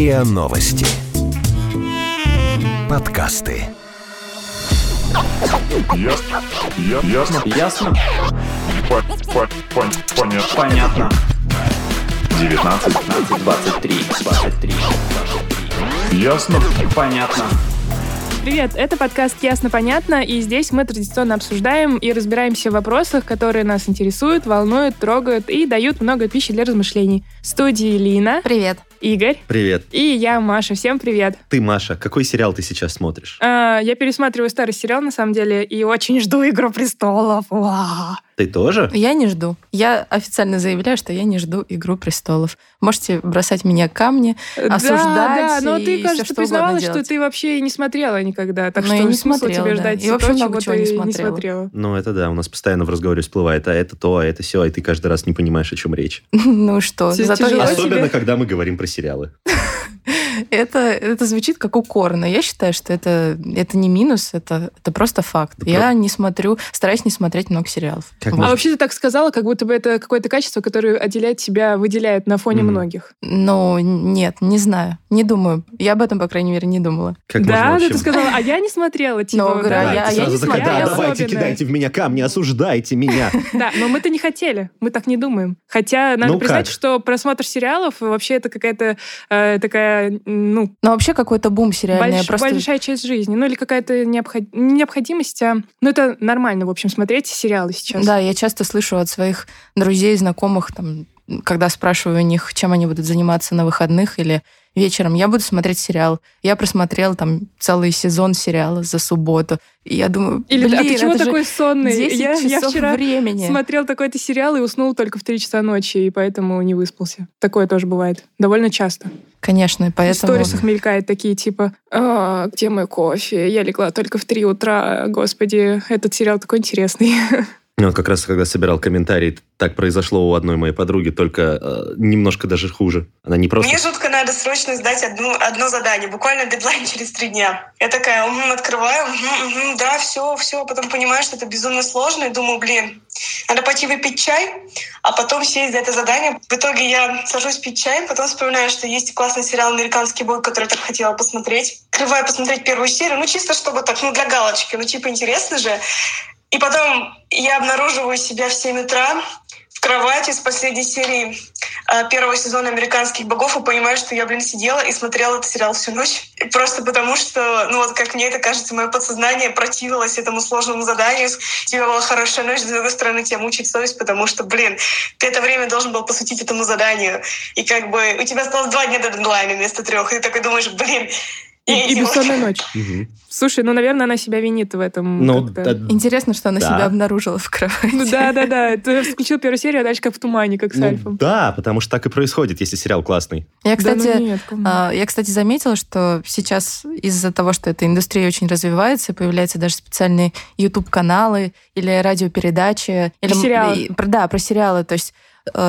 РИА Новости. Подкасты. Ясно. Я- Ясно. Ясно? По- по- пон- Понятно. Понятно. 19. 15, 23, 23, 23. Ясно. Понятно. Привет, это подкаст «Ясно-понятно», и здесь мы традиционно обсуждаем и разбираемся в вопросах, которые нас интересуют, волнуют, трогают и дают много пищи для размышлений. В студии Лина, Привет. Игорь Привет. и я, Маша. Всем привет. Ты, Маша, какой сериал ты сейчас смотришь? А, я пересматриваю старый сериал, на самом деле, и очень жду «Игру престолов». Уа. Ты тоже? Я не жду. Я официально заявляю, что я не жду «Игру престолов». Можете бросать меня камни, осуждать Да, да, но ты, кажется, что угодно признавалась, что ты вообще и не смотрела никогда. Так Ну, что я не смотрела, тебе да. ждать И вообще то, много чего чего не ты не смотрела. смотрела. Ну, это да, у нас постоянно в разговоре всплывает, а это то, а это все, и ты каждый раз не понимаешь, о чем речь. Ну что, зато я-? Особенно, когда мы говорим про сериалы. это, это звучит как укор, но я считаю, что это, это не минус, это, это просто факт. Я не смотрю, стараюсь не смотреть много сериалов. Как Вот. А вообще ты так сказала, как будто бы это какое-то качество, которое отделяет тебя, выделяет на фоне Мгм. многих. Ну, нет, не знаю, не думаю. Я об этом, по крайней мере, не думала. Как да, можно да, ты сказала, а я не смотрела, типа, Ну, да, говорю, а я- я не такая, смотрела. да, давайте, особенная». кидайте в меня камни, осуждайте меня. Да, но мы-то не хотели, мы так не думаем. Хотя надо Ну признать, что просмотр сериалов вообще это какая-то э, такая, ну, Но вообще какой-то бум сериальный. больш- просто... большая часть жизни. Ну, или какая-то необход- не необходимость, а... Ну, это нормально, в общем, смотреть сериалы сейчас. Да, я часто слышу от своих друзей, знакомых, там, когда спрашиваю у них, чем они будут заниматься на выходных или вечером, я буду смотреть сериал. Я просмотрела там целый сезон сериала за субботу. И я думаю, Или блин, а ты чего такой сонный? 10 я, я часов вчера времени. смотрел такой-то сериал и уснул только в 3 часа ночи, и поэтому не выспался. Такое тоже бывает. Довольно часто. Конечно, и В поэтому... сторисах мелькает такие типа «А, где мой кофе? Я легла только в 3 утра. Господи, этот сериал такой интересный. Ну, вот как раз, когда собирал комментарии, так произошло у одной моей подруги, только э, немножко даже хуже. Она не просто... Мне жутко надо срочно сдать одну, одно задание, буквально дедлайн через три дня. Я такая, «Мгм, открываю, мгм, мгм, да, все, все, потом понимаю, что это безумно сложно, и думаю, блин, надо пойти выпить чай, а потом сесть за это задание. В итоге я сажусь пить чай, потом вспоминаю, что есть классный сериал «Американский бой», который я так хотела посмотреть. Открываю посмотреть первую серию, ну чисто чтобы так, ну для галочки, ну типа интересно же. И потом я обнаруживаю себя в 7 утра в кровати с последней серии э, первого сезона «Американских богов» и понимаю, что я, блин, сидела и смотрела этот сериал всю ночь. Просто потому что, ну вот как мне это кажется, мое подсознание противилось этому сложному заданию. Тебе была хорошая ночь, с другой стороны, тебя мучает совесть, потому что, блин, ты это время должен был посвятить этому заданию. И как бы у тебя осталось два дня до дедлайна вместо трех. И ты такой думаешь, блин, И, и бессонная ночь. Мгм. Слушай, ну, наверное, она себя винит в этом. Ну, да, Интересно, что она Да. себя обнаружила в кровати. Ну да, да, да. Ты включил первую серию, а дальше как в тумане, как с ну, Альфом. да, потому что так и происходит, если сериал классный. Я, Да ну кстати, нет? А, Я, кстати, заметила, что сейчас из-за того, что эта индустрия очень развивается, появляются даже специальные YouTube-каналы или радиопередачи. Или, м- сериалы. и- про- да, про сериалы. То есть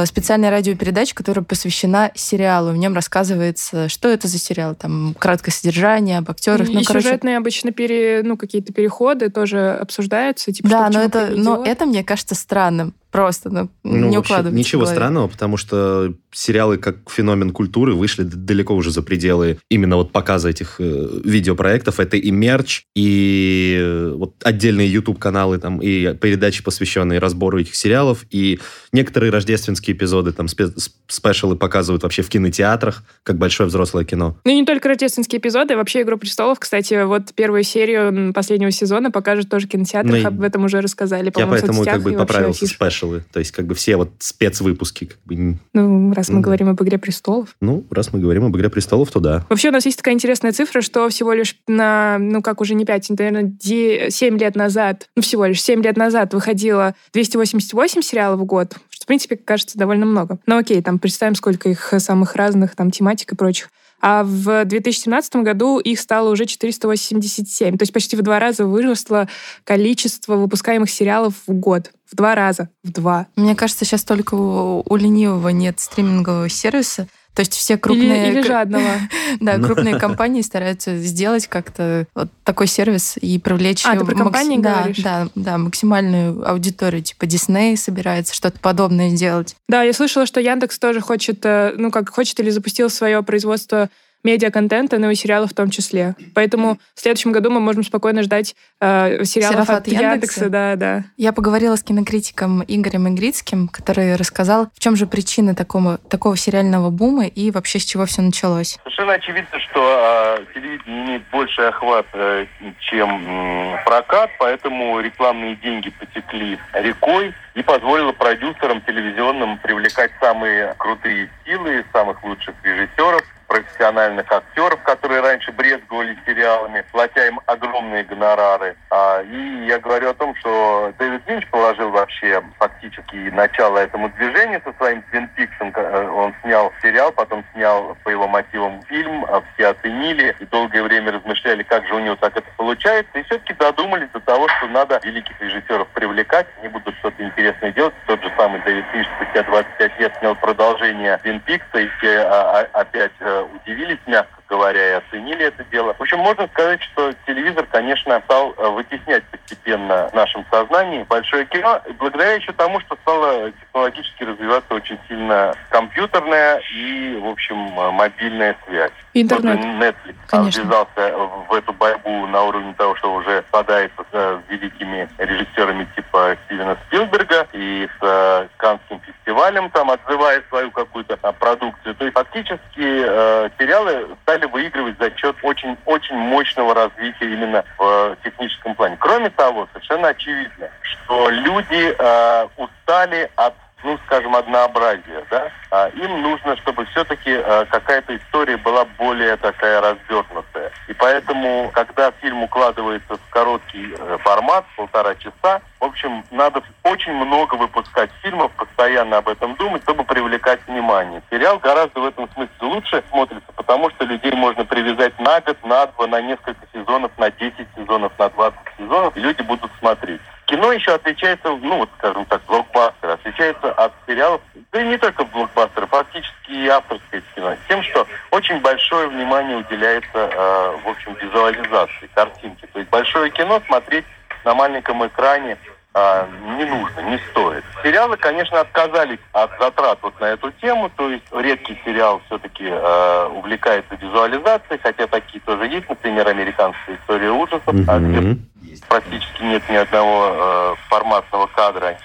специальная радиопередача, которая посвящена сериалу. В нем рассказывается, что это за сериал. Там краткое содержание об актерах. И ну, короче, сюжетные обычно пере, ну, какие-то переходы тоже обсуждаются. Типа, да, что но это, но это мне кажется странным. Просто, ну, Ну, не укладывается. Ничего странного, потому что сериалы как феномен культуры вышли далеко уже за пределы именно вот показа этих э, видеопроектов. Это и мерч, и э, вот отдельные YouTube-каналы там, и передачи, посвященные разбору этих сериалов, и некоторые рождественские эпизоды, там, спе- спешалы показывают вообще в кинотеатрах, как большое взрослое кино. Ну и не только рождественские эпизоды, а вообще «Игру престолов». Кстати, вот первую серию последнего сезона покажут тоже в кинотеатрах, Ну об этом уже рассказали, Я по-моему, в поэтому как бы поправился афиш. Спешалы. То есть как бы все вот спецвыпуски. Как бы, Ну, раз мы Мгм. говорим об «Игре престолов». ну, раз мы говорим об «Игре престолов», то да. Вообще у нас есть такая интересная цифра, что всего лишь на, ну как уже не 5, наверное, 7 лет назад, ну всего лишь 7 лет назад выходило 288 сериалов в год, что, в принципе, кажется довольно много. Но окей, там представим, сколько их самых разных, там, тематик и прочих. А в 2017 году их стало уже 487. То есть почти в два раза выросло количество выпускаемых сериалов в год. В два раза. В два. Мне кажется, сейчас только у, у ленивого нет стримингового сервиса. То есть все крупные... Или, или жадного. Да, крупные компании стараются сделать как-то вот такой сервис и привлечь... А, ты про компании да, говоришь? Да, да, максимальную аудиторию. Типа Дисней собирается что-то подобное сделать. Да, я слышала, что Яндекс тоже хочет, э, ну как хочет или запустил свое производство медиа-контента, но и сериалов в том числе. Поэтому в следующем году мы можем спокойно ждать э, сериалов Сериалов от, от Яндекса? Да, да. Я поговорила с кинокритиком Игорем Игрицким, который рассказал, в чем же причины такого, такого сериального бума и вообще с чего все началось. Совершенно очевидно, что э, телевидение имеет больший охват, э, чем м, прокат, поэтому рекламные деньги потекли рекой и позволило продюсерам телевизионным привлекать самые крутые силы, самых лучших режиссеров, профессиональных актеров, которые раньше брезговали сериалами, платя им огромные гонорары. А, и я говорю о том, что Дэвид Линч положил вообще фактически начало этому движению со своим Твин Пиксом. Э, Он снял сериал, потом снял по его мотивам фильм, а все оценили и долгое время размышляли, как же у него так это получается. И все-таки додумались до того, что надо великих режиссеров привлекать, они будут что-то интересное делать. Тот же самый Дэвид Линч спустя 25 лет снял продолжение Твин Пикса, и все а, а, опять э, удивились, мягко говоря, и оценили это дело. В общем, можно сказать, что телевизор, конечно, стал э, вытеснять постепенно в нашем сознании большое кино, благодаря еще тому, что стало технологически развиваться очень сильно компьютерная и, в общем, э, мобильная связь. Интернет. Вот Netflix Конечно. ввязался в эту борьбу на уровне того, что уже подается с великими режиссерами типа Стивена Спилберга и с э, Каннским фестивалем, там отзывая свою какую-то продукцию. То есть фактически э, сериалы стали выигрывать за счет очень-очень мощного развития именно в техническом плане. Кроме того, совершенно очевидно, что люди э, устали от ну, скажем, однообразия, да, а им нужно, чтобы все-таки э, какая-то история была более такая развернутая. И поэтому, когда фильм укладывается в короткий э, формат, полтора часа, в общем, надо очень много выпускать фильмов, постоянно об этом думать, чтобы привлекать внимание. Сериал гораздо в этом смысле лучше смотрится, потому что людей можно привязать на год, на два, на несколько сезонов, на 10 сезонов, на 20 сезонов, и люди будут смотреть. Кино еще отличается, ну вот, скажем так, блокбастер, отличается от сериалов, да и не только блокбастер, фактически и авторское кино, тем, что очень большое внимание уделяется, э, в общем, визуализации, картинке. То есть большое кино смотреть на маленьком экране а, не нужно, не стоит. Сериалы, конечно, отказались от затрат вот на эту тему, то есть редкий сериал все-таки э, увлекается визуализацией, хотя такие тоже есть, например, американская история ужасов, Мгм. Практически нет ни одного э, форматного кадра.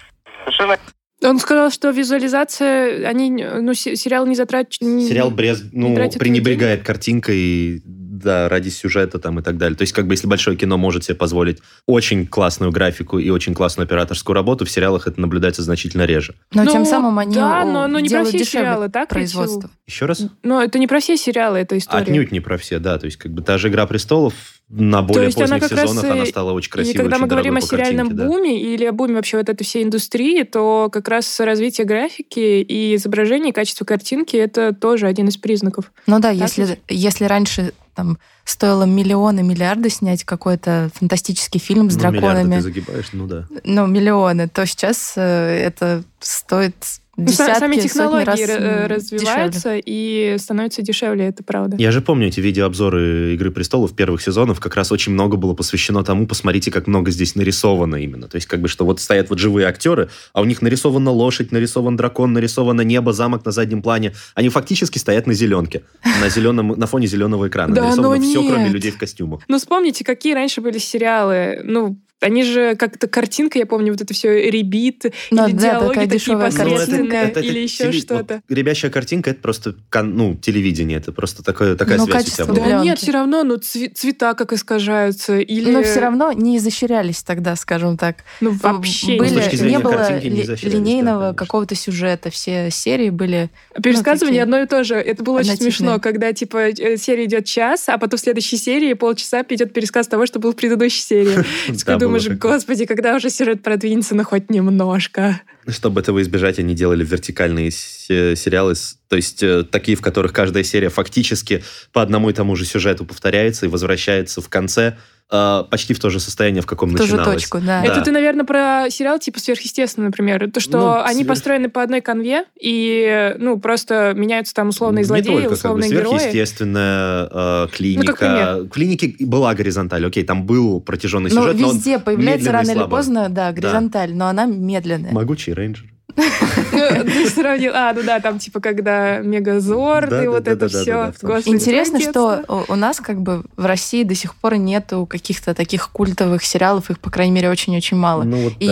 Совершенно Он сказал, что визуализация, они, ну, се- сериал не затрачен... Сериал брез, ну, пренебрегает картинкой, да, ради сюжета там и так далее. То есть, как бы, если большое кино может себе позволить очень классную графику и очень классную операторскую работу, в сериалах это наблюдается значительно реже. Но Ну, тем самым они да, но- но не про делают все дешевле сериалы, так производство. Еще раз? Но это не про все сериалы, эта история. Отнюдь не про все, да. То есть, как бы, та же «Игра престолов» на более есть она поздних как раз сезонах, и- она стала очень красивой, И когда очень мы говорим о сериальном картинке, да. буме или о буме вообще вот этой всей индустрии, то как раз развитие графики и изображения, и качество картинки — это тоже один из признаков. Ну да, Так если, ведь? если раньше там стоило миллионы, миллиарды снять какой-то фантастический фильм с Ну, миллиарды драконами, ты загибаешь, ну да. ну, миллионы, то сейчас э, это стоит десятки, Сами технологии раз э, развиваются и становятся дешевле, это правда. Я же помню эти видеообзоры «Игры престолов» первых сезонов, как раз очень много было посвящено тому, посмотрите, как много здесь нарисовано именно. То есть, как бы, что вот стоят вот живые актеры, а у них нарисована лошадь, нарисован дракон, нарисовано небо, замок на заднем плане. Они фактически стоят на зеленке, на, зеленом, на фоне зеленого экрана. Да, Нарисовано но все, кроме людей в костюмах. Ну, вспомните, какие раньше были сериалы. Ну, они же как-то картинка, я помню, вот это все ребит, Ну или да, диалоги такая такие посредственные, картинка. или еще теле- что-то. вот ребящая картинка это просто кон- ну, телевидение, это просто такое, такая Ну, связь у качество тебя была. Да нет, все равно, ну, цве- цвета как искажаются, или... Но все равно не изощрялись тогда, скажем так. Ну, вообще были, зрения не было не линейного да, какого-то сюжета. Все серии были... Пересказывание Ну, такие одно и то же. Это было очень смешно, когда, типа, э, серия идет час, а потом в следующей серии полчаса идет пересказ того, что было в предыдущей серии. Думаешь, такое. господи, когда уже сюжет продвинется, ну, хоть немножко. Чтобы этого избежать, они делали вертикальные се- сериалы, то есть э, такие, в которых каждая серия фактически по одному и тому же сюжету повторяется и возвращается в конце э, почти в то же состояние, в каком В ту же начиналось. точку, да. Это ты, наверное, про сериал типа «Сверхъестественно», например. То, что Ну, они сверх- построены по одной конве, и, ну, просто меняются там условные Не злодеи, только, как бы, условные герои. сверхъестественная э, клиника. Ну. В клинике была горизонталь, окей, там был протяженный Но сюжет, но везде появляется медленный, рано или поздно, да, горизонталь, но она медленная. Могучий рейнджер. Ну, Ты сравнил... А, ну да, там типа когда Мегазорд Да, и вот это все. Интересно, что у- нас как бы в России до сих пор нету каких-то таких культовых сериалов, их, по крайней мере, очень-очень мало. Ну, И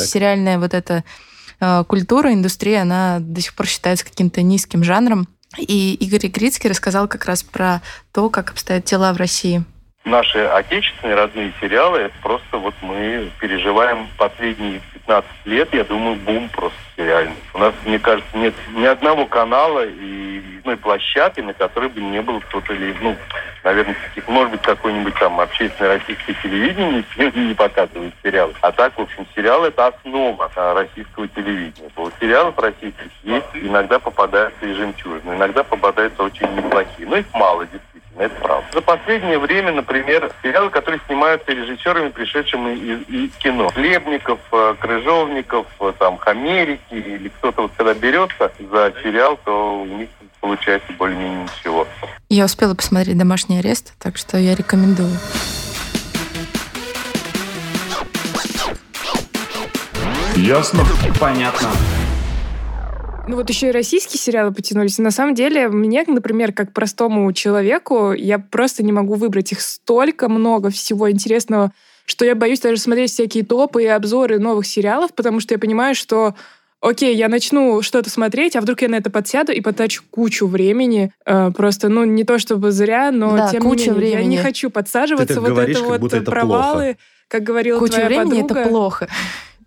сериальная вот эта э, культура, индустрия, она до сих пор считается каким-то низким жанром. И Игорь Игрицкий рассказал как раз про то, как обстоят дела в России. Наши отечественные родные сериалы, это просто вот мы переживаем последние 15 лет, я думаю, бум просто сериальный. У нас, мне кажется, нет ни одного канала и одной площадки, на которой бы не было кто-то или, ну, наверное, может быть, какой-нибудь там общественное российское телевидение не, показывает сериалы. А так, в общем, сериал это основа а, российского телевидения. Вот сериалов российских есть, иногда попадаются и жемчужины, иногда попадаются очень неплохие. Но их мало, действительно. Это правда. За последнее время, например, сериалы, которые снимаются режиссерами, пришедшими из, из кино. Хлебников, э, Крыжовников, э, там, Хамерики, или кто-то вот когда берется за сериал, то у них получается более-менее ничего. Я успела посмотреть «Домашний арест», так что я рекомендую. Ясно? Понятно. Ну вот еще и российские сериалы потянулись. На самом деле, мне, например, как простому человеку, я просто не могу выбрать их столько много всего интересного, что я боюсь даже смотреть всякие топы и обзоры новых сериалов, потому что я понимаю, что окей, я начну что-то смотреть, а вдруг я на это подсяду и потрачу кучу времени. Э, просто, ну, не то чтобы зря, но Да, тем куча не менее, я не времени. хочу подсаживаться Ты так вот говоришь, это как вот будто это провалы, как говорила Куча твоя времени подруга. это плохо.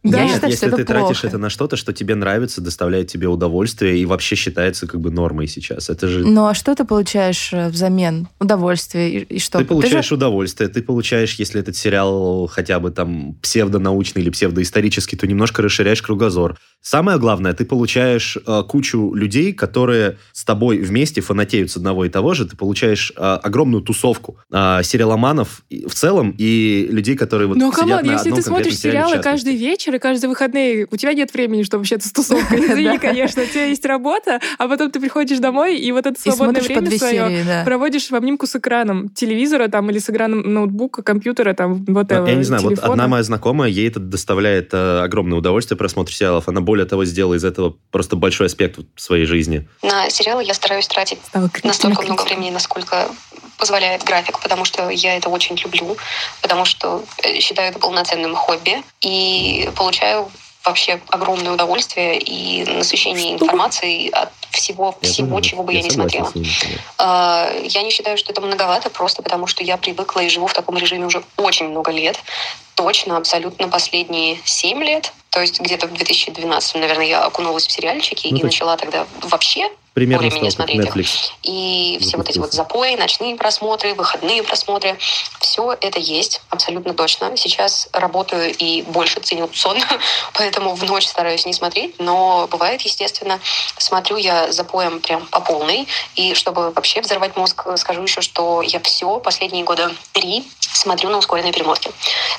Да. Я Нет, считаю, если что ты это тратишь плохо. это на что-то, что тебе нравится, доставляет тебе удовольствие и вообще считается как бы нормой сейчас. Это же Ну а что ты получаешь э, взамен? Удовольствие и, и что? ты получаешь же- удовольствие, ты получаешь, если этот сериал хотя бы там псевдонаучный или псевдоисторический, то немножко расширяешь кругозор. Самое главное, ты получаешь э, кучу людей, которые с тобой вместе фанатеют с одного и того же. Ты получаешь э, огромную тусовку э, сериаломанов в целом и людей, которые вот Ну, сидят come on, на если одном ты смотришь сериалы каждый вечер и каждые выходные, у тебя нет времени, чтобы общаться с тусовкой. Извини, Да. конечно, у тебя есть работа, а потом ты приходишь домой, и вот это свободное время свое серии, да. проводишь в обнимку с экраном телевизора там или с экраном ноутбука, компьютера, там, вот Я не знаю, вот одна моя знакомая, ей это доставляет э, огромное удовольствие просмотр сериалов. Она, более того, сделала из этого просто большой аспект в своей жизни. На сериалы я стараюсь тратить настолько много времени, насколько позволяет график, потому что я это очень люблю, потому что э, считаю это полноценным хобби и получаю вообще огромное удовольствие и насыщение информацией от всего, Я всего, тоже- чего бы я, не согласен смотрела. А, Я не считаю, что это многовато, просто потому что я привыкла и живу в таком режиме уже очень много лет. Точно, абсолютно последние семь лет. То есть где-то в 2012, наверное, я окунулась в сериальчики Ну, и так- начала тогда вообще Примерно более-менее стал смотреть их. Netflix. И все вот эти вот запои, ночные просмотры, выходные просмотры, все это есть, абсолютно точно. Сейчас работаю и больше ценю сон, поэтому в ночь стараюсь не смотреть, но бывает, естественно, смотрю я запоем прям по полной. И чтобы вообще взорвать мозг, скажу еще, что я все последние года три смотрю на ускоренной перемотке.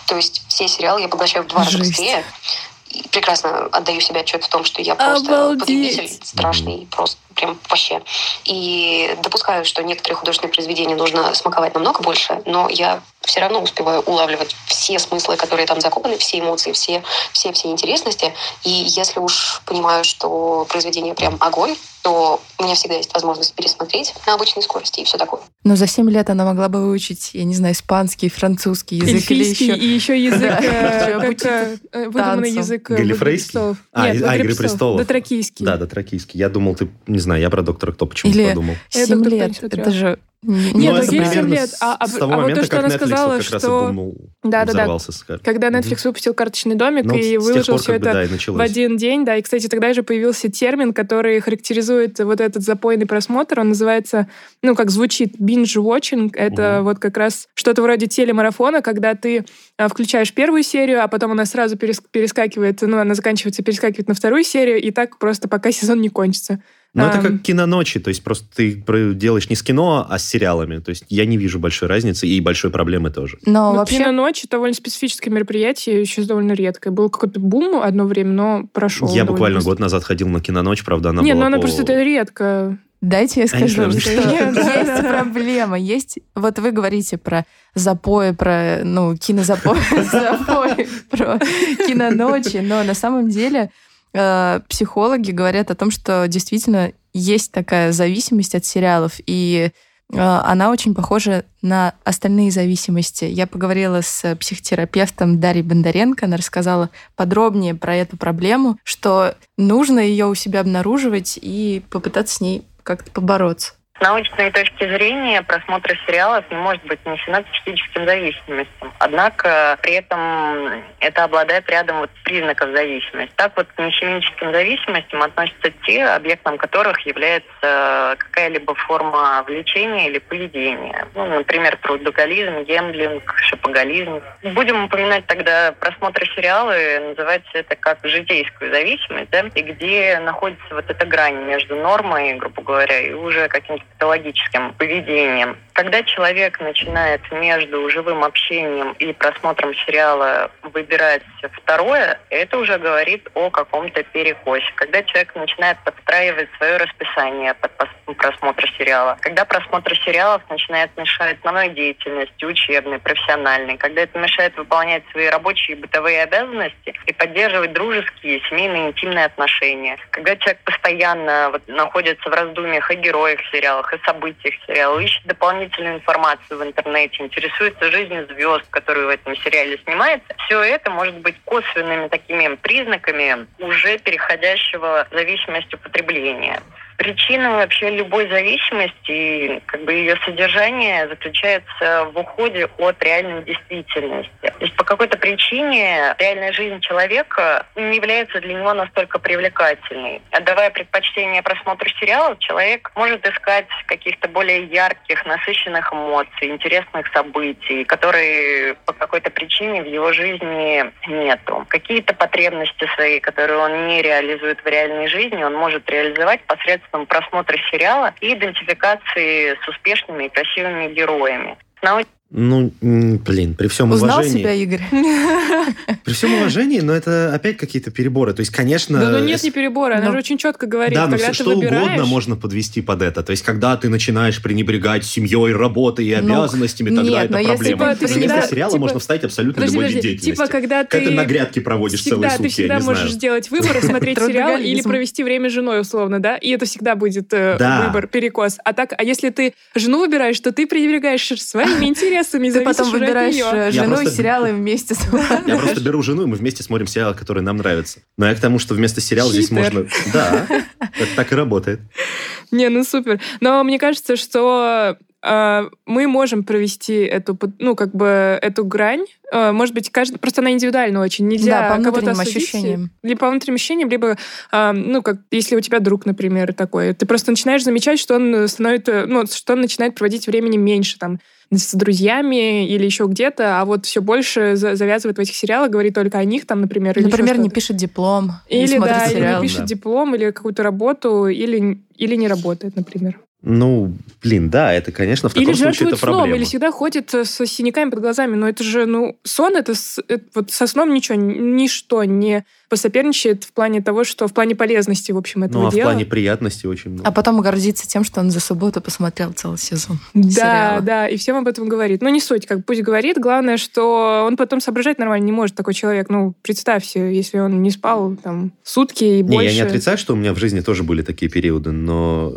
То есть все сериалы я поглощаю в два раза Жесть. быстрее. И прекрасно отдаю себе отчет в том, что я просто Обалдеть. потребитель страшный, просто прям вообще. И допускаю, что некоторые художественные произведения нужно смаковать намного больше, но я все равно успеваю улавливать все смыслы, которые там закопаны, все эмоции, все, все, все интересности. И если уж понимаю, что произведение прям огонь, то у меня всегда есть возможность пересмотреть на обычной скорости и все такое. Но за 7 лет она могла бы выучить, я не знаю, испанский, французский язык или Эльфийский еще... и еще язык, э, э, выдуманный язык э, Галифрейский? А, а, «Игры престолов». Дотракийский. Да, дотракийский. Я думал, ты, не знаю, я про доктора Кто почему-то Или подумал. Я 7 «Доктор Кто» не лет. Это же... не- Нет, не ну, семь примерно лет. А- а- с того а вот момента, то, что как она Netflix сказала, вот как раз и что- бумнул, Да-да-да. взорвался с кар- Когда. Netflix выпустил «Карточный домик» Ну, и выложил пор все это да, и в один день, да, и, кстати, тогда же появился термин, который характеризует вот этот запойный просмотр, он называется, ну, как звучит, binge-watching, это Мгм. вот как раз что-то вроде телемарафона, когда ты а, включаешь первую серию, а потом она сразу перес- перескакивает, ну, она заканчивается, перескакивает на вторую серию, и так просто пока сезон не кончится. Ну, это Ам. как киноночи, то есть просто ты делаешь не с кино, а с сериалами. То есть я не вижу большой разницы и большой проблемы тоже. Но Ну, вообще... «Киноночь» — довольно специфическое мероприятие, сейчас довольно редкое. Был какой-то бум одно время, но прошел. я буквально быстро. год назад ходил на киноночь, правда, она Не, была ну она по- просто это редко. Дайте я А скажу, знаю, что Нет, да, есть проблема. Есть, вот вы говорите про запои, про, ну, кинозапои, запои, про киноночи, но на самом деле э, психологи говорят о том, что действительно есть такая зависимость от сериалов, и э, она очень похожа на остальные зависимости. Я поговорила с психотерапевтом Дарьей Бондаренко, она рассказала подробнее про эту проблему, что нужно ее у себя обнаруживать и попытаться с ней как-то побороться. С научной точки зрения просмотр сериалов не может быть нанесена психическим зависимостям. Однако при этом это обладает рядом вот признаков зависимости. Так вот к нехимическим зависимостям относятся те, объектом которых является какая-либо форма влечения или поведения. Ну, например, трудоголизм, гемблинг, шопоголизм. Будем упоминать тогда просмотр сериала, называется это как житейскую зависимость, да, и где находится вот эта грань между нормой, грубо говоря, и уже каким-то патологическим поведением. Когда человек начинает между живым общением и просмотром сериала выбирать второе, это уже говорит о каком-то перекосе. Когда человек начинает подстраивать свое расписание под просмотр сериала, когда просмотр сериалов начинает мешать основной деятельности, учебной, профессиональной, когда это мешает выполнять свои рабочие и бытовые обязанности и поддерживать дружеские, семейные, интимные отношения, когда человек постоянно вот, находится в раздумьях о героях сериала, сериалах и событиях сериала, ищет дополнительную информацию в интернете, интересуется жизнью звезд, которые в этом сериале снимаются, все это может быть косвенными такими признаками уже переходящего в зависимость употребления. Причина вообще любой зависимости, как бы ее содержание заключается в уходе от реальной действительности. То есть по какой-то причине реальная жизнь человека не является для него настолько привлекательной. Отдавая предпочтение просмотру сериалов, человек может искать каких-то более ярких, насыщенных эмоций, интересных событий, которые по какой-то причине в его жизни нету. Какие-то потребности свои, которые он не реализует в реальной жизни, он может реализовать посредством посредством просмотра сериала и идентификации с успешными и красивыми героями. Ну, блин, при всем Узнал уважении... себя, Игорь? При всем уважении, но это опять какие-то переборы. То есть, конечно... Да, ну нет, не переборы. Она Ну, же очень четко говорит, Да, но когда все, ты что выбираешь... угодно можно подвести под это. То есть, когда ты начинаешь пренебрегать семьей, работой и Ну, обязанностями, тогда нет, это но если проблема. бы ты На место всегда- сериала типа- можно вставить абсолютно Подожди, любой вид подожди, деятельности. типа, когда Когда ты... ты на грядке проводишь всегда, целые ты сутки, всегда я не можешь сделать выбор, смотреть сериал или провести время с женой, условно, да? И это всегда будет э, выбор, перекос. А так, а если ты жену выбираешь, то ты пренебрегаешь своими интересами, и Ты потом выбираешь неё. э, жену просто- и сериалы вместе с Я просто беру жену, и мы вместе смотрим сериалы, которые нам нравятся. Но я к тому, что вместо сериала здесь Хитер. можно... Да, это так и работает. Не, ну супер. Но мне кажется, что мы можем провести эту, ну, как бы, эту грань. Э, может быть, каждый... Просто она индивидуальна очень. Нельзя Да, по кого-то внутренним осудить. ощущениям. Либо по внутренним ощущениям, либо, э, ну, как если у тебя друг, например, такой, ты просто начинаешь замечать, что он становится, ну, что он начинает проводить времени меньше, там, с друзьями или еще где-то, а вот все больше за- завязывает в этих сериалах, говорит только о них, там, например, или Например, не пишет диплом, или, Или, смотрит да, или сериал. не пишет Да. диплом, или какую-то работу, или, или не работает, например. Ну, блин, да, это, конечно, в таком Или случае это сном, проблема. или всегда ходит э, с синяками под глазами. Но это же, ну, сон, это, с- это вот со сном ничего, ничто не посоперничает в плане того, что в плане полезности, в общем, этого Ну, а в дела. плане приятности очень много. А потом гордится тем, что он за субботу посмотрел целый сезон. Да, сериала. да, и всем об этом говорит. Ну, не суть, как пусть говорит. Главное, что он потом соображать нормально не может, такой человек. Ну, представьте, если он не спал там сутки и Не, больше. я не отрицаю, что у меня в жизни тоже были такие периоды, но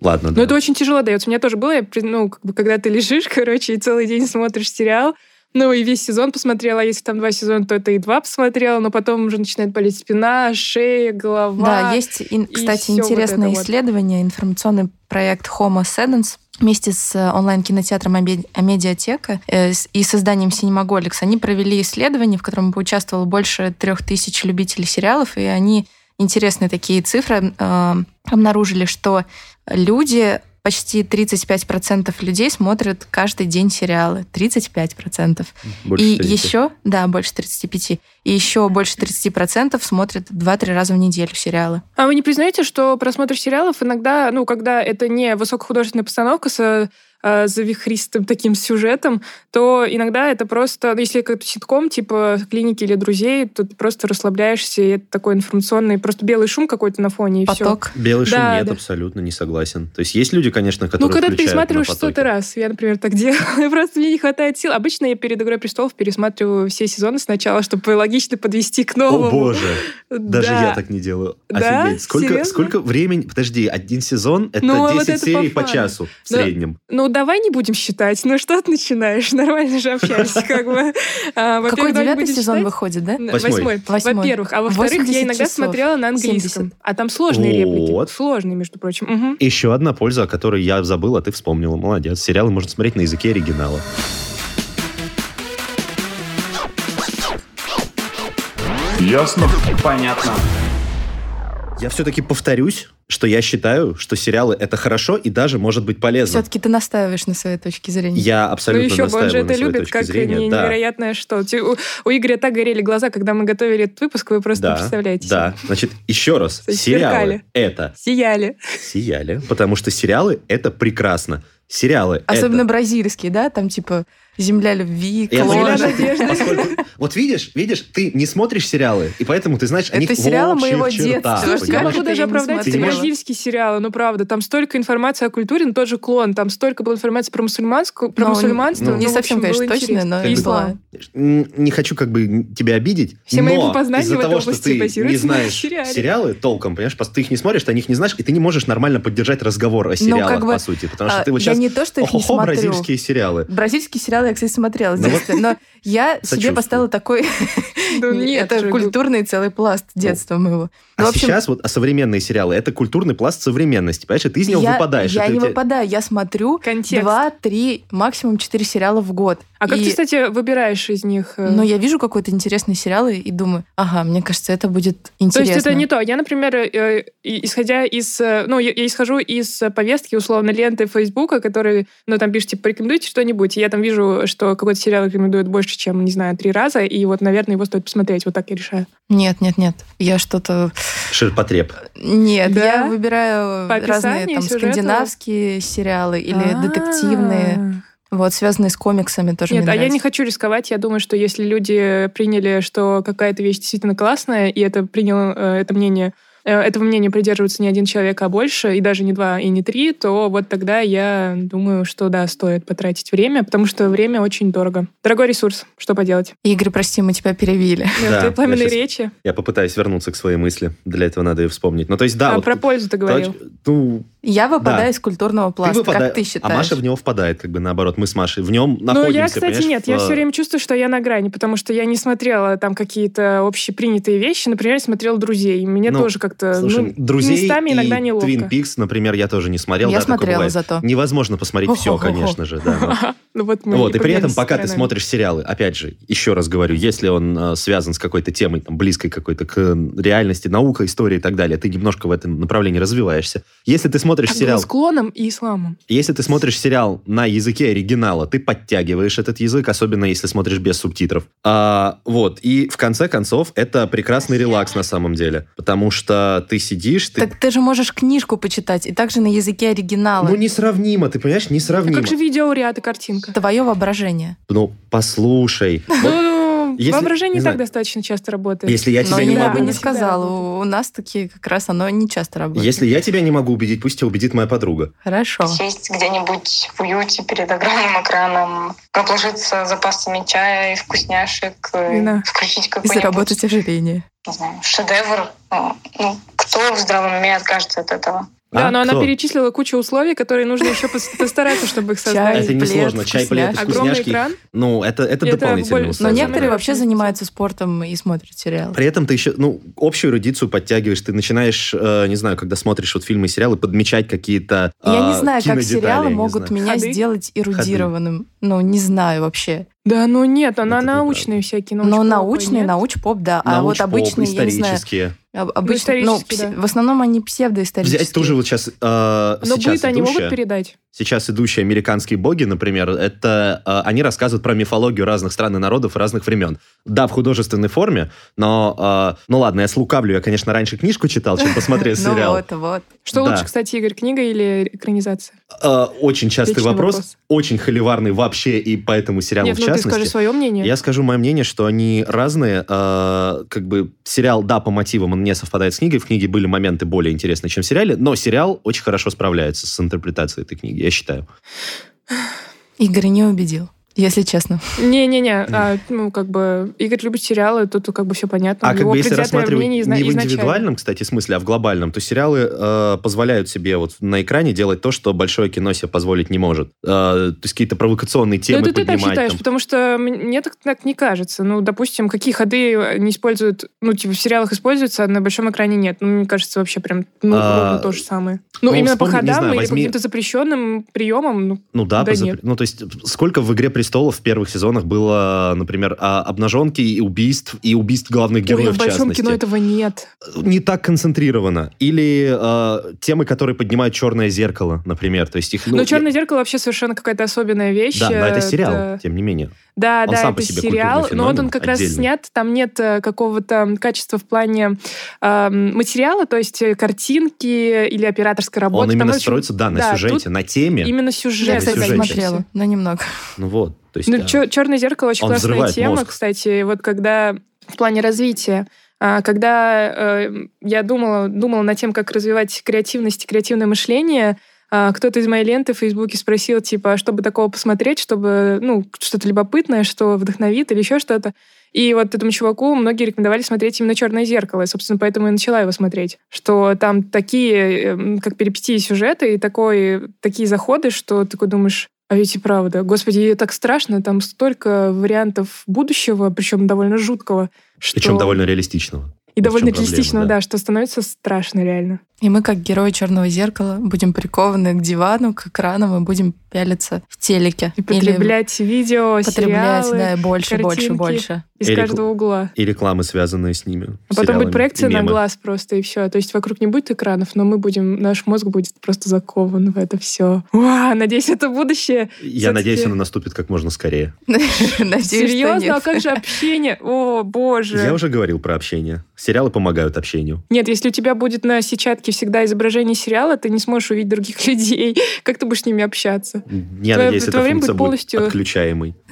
э, ладно. Но да. это очень тяжело дается. У меня тоже было, я ну, как бы, когда ты лежишь, короче, и целый день смотришь сериал, ну, и весь сезон посмотрела, а если там два сезона, то это и два посмотрела, но потом уже начинает болеть спина, шея, голова. Да, есть, ин- кстати, вот интересное вот. исследование, информационный проект Homo Sedens вместе с э, онлайн-кинотеатром Аме- Амедиатека э, с- и созданием Cinemagolex. Они провели исследование, в котором поучаствовало больше трех тысяч любителей сериалов, и они интересные такие цифры э, обнаружили, что люди почти 35% людей смотрят каждый день сериалы. 35%. Больше и трети. еще, да, больше 35. И еще больше 30% смотрят 2-3 раза в неделю сериалы. А вы не признаете, что просмотр сериалов иногда, ну, когда это не высокохудожественная постановка с э, завихристым таким сюжетом, то иногда это просто, ну, если как ситком, типа клиники или друзей, то ты просто расслабляешься, и это такой информационный, просто белый шум какой-то на фоне, и все. Поток. Белый шум Да, нет, да. абсолютно не согласен. То есть есть люди, конечно, Ну, которые когда ты пересматриваешь сотый раз, я, например, так делаю, просто мне не хватает сил. Обычно я перед «Игрой престолов» пересматриваю все сезоны сначала, чтобы логично подвести к О новому. боже! Даже Да. я так не делаю. Да? Офигеть. Сколько, Серьезно? сколько времени... Подожди, один сезон — это Ну, а вот 10 это серий по по часу в Да. среднем. Ну, давай не будем считать. Ну, что ты начинаешь? Нормально же общаешься, как бы. А, Какой девятый сезон выходит, да? Восьмой. Во-первых. А во-вторых, 80 я иногда смотрела на английском. 70. А там сложные реплики. Сложные, между прочим. Еще одна польза, о которой я забыл, а ты вспомнила. Молодец. Сериалы можно смотреть на языке оригинала. Ясно? Понятно. Я все-таки повторюсь, что я считаю, что сериалы — это хорошо и даже может быть полезно. Все-таки ты настаиваешь на своей точке зрения. Я Ну абсолютно еще бы, он настаиваю же на это любит как зрения. не- Да. невероятное что. У, у Игоря так горели глаза, когда мы готовили этот выпуск, вы просто не Да, представляете. да. Значит, еще раз. Сериалы это Сияли. сияли, потому что сериалы — это прекрасно. Сериалы — Особенно это... бразильские, да? Там типа «Земля любви», «Клон». поскольку- Вот видишь, видишь, ты не смотришь сериалы, и поэтому ты знаешь о Это них в сериалы моего детства. Понимаешь? могу это даже оправдать эти бразильские сериалы, ну правда, там столько информации о культуре, ну тот же клон, там столько было информации про мусульманскую, про Ну, мусульманство. ну, не совсем, конечно, точно, но ислам. Не хочу как бы тебя обидеть, Все мои но познания из-за в этой того, что области ты не знаешь сериалы толком, понимаешь, просто ты их не смотришь, ты о них не знаешь, и ты не можешь нормально поддержать разговор о сериалах, как по сути. Потому что А, ты вот сейчас... не то, что их не смотрю. бразильские сериалы. Бразильские сериалы я, кстати, смотрела в Ну детстве, но я себе поставила такой... Да нет это культурный целый пласт детства моего. А Ну, сейчас вот а современные сериалы, это культурный пласт современности, понимаешь, ты из него выпадаешь. Я не выпадаю, я смотрю Контекст. два, три, максимум четыре сериала в год. А как ты, кстати, выбираешь из них? э, Ну, я вижу какой-то интересный сериал и, думаю, ага, мне кажется, это будет То интересно. есть это не то. Я, например, э, и- исходя из... э, Ну, я, исхожу из э, повестки, условно, ленты Фейсбука, который, ну, там пишет, типа, порекомендуйте что-нибудь. Я там вижу, что какой-то сериал рекомендует больше, чем, не знаю, три раза, и вот, наверное, его стоит посмотреть. Вот так я решаю. Нет, нет, нет. Я что-то... Ширпотреб. Нет, Да? я выбираю По разные там сюжету? скандинавские сериалы или А. детективные, вот, связанные с комиксами тоже Нет, мне а я не нравится. хочу рисковать. Я думаю, что если люди приняли, что какая-то вещь действительно классная, и это принял э, это мнение, этого мнения придерживается не один человек, а больше, и даже не два, и не три, то вот тогда я думаю, что да, стоит потратить время, потому что время очень дорого. Дорогой ресурс, что поделать. Игорь, прости, мы тебя перевели. Да, Твои пламенные я речи. Я попытаюсь вернуться к своей мысли. Для этого надо ее вспомнить. Ну, то есть, да, а вот про пользу ты говорил. ну, Я выпадаю Да. из культурного ты пласта, выпада- как ты считаешь? А Маша в него впадает, как бы наоборот. Мы с Машей в нем Ну, находимся, я, кстати, нет. Я в- все время чувствую, что я на грани, потому что я не смотрела там какие-то общепринятые вещи. Например, я смотрела «Друзей». И мне Ну, тоже как-то... Слушай, ну, друзей местами иногда и неловко. Twin Peaks, например, я тоже не смотрел. Я да, смотрела зато. Невозможно посмотреть все, Хо-хо-хо-хо. конечно же, да. но- Ну, вот мы Вот, и при этом, пока ты смотришь сериалы, опять же, еще раз говорю, если он э, связан с какой-то темой, там, близкой какой-то к э, реальности, наука, история и так далее, ты немножко в этом направлении развиваешься. Если ты смотришь сериал, с клоном и исламом. если ты смотришь сериал на языке оригинала, ты подтягиваешь этот язык, особенно если смотришь без субтитров. А, вот, и в конце концов, это прекрасный релакс на самом деле, потому что ты сидишь, ты... Так ты же можешь книжку почитать, и также на языке оригинала. Ну, несравнимо, ты понимаешь, А несравнимо. как же видеоряд и картинка? Твое воображение. Ну, послушай. Вот Ну, если- воображение не и так знаю. достаточно часто работает. Если я Но тебя не я Да, бы могу... не сказала. У, у нас такие как раз оно не часто работает. Если я тебя не могу убедить, пусть тебя убедит моя подруга. Хорошо. Сесть где-нибудь в уюте перед огромным экраном, обложиться запасами чая и вкусняшек, э, Вина. включить И какой-нибудь, заработать ожирение. Не знаю, шедевр. Э, Ну, кто в здравом уме откажется от этого? Да, А? но она Кто? перечислила кучу условий, которые нужно еще пос- постараться, чтобы их Чай, создать. Это плед, несложно. Чай, плед, вкусняшки. Огромный экран. Ну, это, это Это дополнительные Но условия. некоторые Самое вообще занимаются спортом и смотрят сериалы. При этом ты еще, ну, общую эрудицию подтягиваешь, ты начинаешь, э, не знаю, когда смотришь вот фильмы и сериалы, подмечать какие-то Я не а, знаю, как сериалы не могут знаю. меня Ходы? сделать эрудированным. Ну, не знаю вообще. Да, ну нет, она Это научные всякие. Но научные, нет? науч-поп, да. А вот обычные, я не знаю, исторические. об- обычные, ну, да. в основном они псевдоисторические. Взять тоже вот сейчас, э, Но сейчас быт они могут передать. Сейчас идущие американские боги, например, это э, они рассказывают про мифологию разных стран и народов и разных времен. Да, в художественной форме, но, э, ну ладно, я слукавлю, я, конечно, раньше книжку читал, чем посмотрел Ну сериал. вот, вот. Что лучше, кстати, Игорь, книга или экранизация? Э, Очень частый вопрос, очень холиварный вообще и по этому сериалу Нет, в ну ты частности. скажи свое мнение. Я скажу мое мнение, что они разные. Э, как бы сериал, да, по мотивам он не совпадает с книгой. В книге были моменты более интересные, чем в сериале, но сериал очень хорошо справляется с интерпретацией этой книги, я считаю. Игорь не убедил. Если честно. Не-не-не, а, ну, как бы, Игорь любит сериалы, тут как бы все понятно. А как Его бы если рассматривать не изна- в индивидуальном, кстати, смысле, а в глобальном, то сериалы э, позволяют себе вот на экране делать то, что большое кино себе позволить не может. Э, то есть какие-то провокационные Ну, темы это ты так считаешь, там. потому что мне так, так не кажется. Ну, допустим, какие ходы не используют, ну, типа, в сериалах используются, а на большом экране нет. Ну, мне кажется, вообще прям, ну, А, то же самое. Ну, ну, именно по вспомни, не ходам знаю, или возьми- по каким-то запрещенным приемам, ну, Ну да, Да по запре- нет. ну то есть сколько в «Игре престолов» в первых сезонах было, например, а, обнаженки и убийств, и убийств главных ой, героев в в большом частности. кино этого нет. Не так концентрировано. Или э, темы, которые поднимают «Черное зеркало», например. То есть их, ну, Но я- «Черное зеркало» вообще совершенно какая-то особенная вещь. Да, но это сериал, Это- тем не менее. Да, Он да, сам это по себе сериал, но вот он как раз отдельный. снят, там нет э, какого-то качества в плане э, материала, то есть э, картинки или операторской работы. Он Там именно очень- строится, да, на да, сюжете, на теме. Именно Я, сюжет. кстати, сюжете. смотрела, но немного. Ну вот. То есть, Ну, да. Черное зеркало очень Он классная взрывает тема, мозг. кстати, вот когда в плане развития. а, Когда э, я думала, думала над тем, как развивать креативность и креативное мышление, а, кто-то из моей ленты в Фейсбуке спросил, типа, а чтобы такого посмотреть, чтобы, ну, что-то любопытное, что вдохновит или еще что-то. И вот этому чуваку многие рекомендовали смотреть именно «Черное зеркало», и, собственно, поэтому и начала его смотреть. Что там такие, эм, как перипетии сюжета, и такой, такие заходы, что ты такой думаешь, а ведь и правда. Господи, так страшно, там столько вариантов будущего, причем довольно жуткого. Причем что- довольно реалистичного. И довольно реалистичного, да. да, что становится страшно реально. И мы, как герои черного зеркала, будем прикованы к дивану, к экранам и будем пялиться в телеке. И потреблять видео, Или потреблять, сериалы да, больше, больше, картинки. больше. из Или каждого угла. И рекламы, связанные с ними. А потом будет проекция и на глаз просто, и все. То есть вокруг не будет экранов, но мы будем, наш мозг будет просто закован в это все. Надеюсь, это будущее. Я надеюсь, оно наступит как можно скорее. Серьезно? А как же общение? О, боже. Я уже говорил про общение. Сериалы помогают общению. Нет, если у тебя будет на сетчатке всегда изображение сериала, ты не сможешь увидеть других людей. Как ты будешь с ними общаться? Я Твое- надеюсь, эта твое функция будет полностью- отключаемой.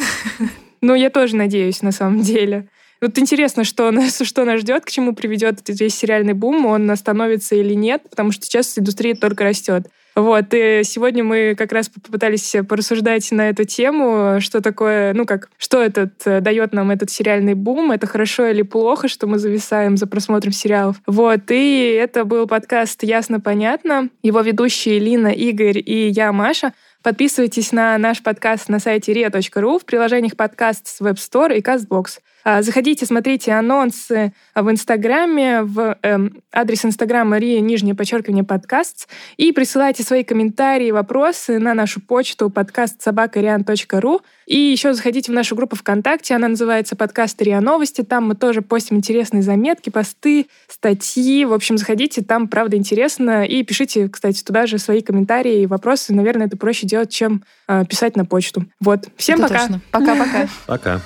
Ну, я тоже надеюсь, на самом деле. Вот интересно, что нас, что нас ждет, к чему приведет этот весь сериальный бум, он остановится или нет, потому что сейчас индустрия только растет. Вот, и сегодня мы как раз попытались порассуждать на эту тему, что такое, ну как, что этот э, дает нам этот сериальный бум, это хорошо или плохо, что мы зависаем за просмотром сериалов. Вот, и это был подкаст «Ясно-понятно». Его ведущие Лина, Игорь и я, Маша. Подписывайтесь на наш подкаст на сайте ria.ru в приложениях подкаст с Web Store и CastBox. А, Заходите, смотрите анонсы в Инстаграме, в эм, адрес Инстаграма ria, нижнее подчеркивание, подкаст, и присылайте свои комментарии, вопросы на нашу почту подкаст собакариан.ру. И еще заходите в нашу группу ВКонтакте, она называется подкаст РИА Новости, там мы тоже постим интересные заметки, посты, статьи. В общем, заходите, там правда интересно. И пишите, кстати, туда же свои комментарии и вопросы. Наверное, это проще делать, чем э, писать на почту. Вот. Всем Это пока. точно. Пока-пока. Пока.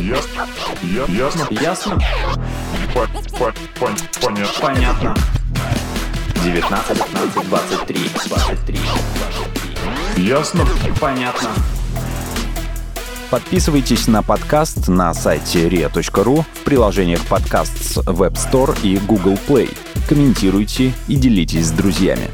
Ясно. Я- Ясно. Ясно? По- по- пон- Понятно. Понятно. 19, 19, 23, 23, 23. Ясно. Понятно. Подписывайтесь на подкаст на сайте ria.ru в приложениях подкаст с Web Store и Google Play. Комментируйте и делитесь с друзьями.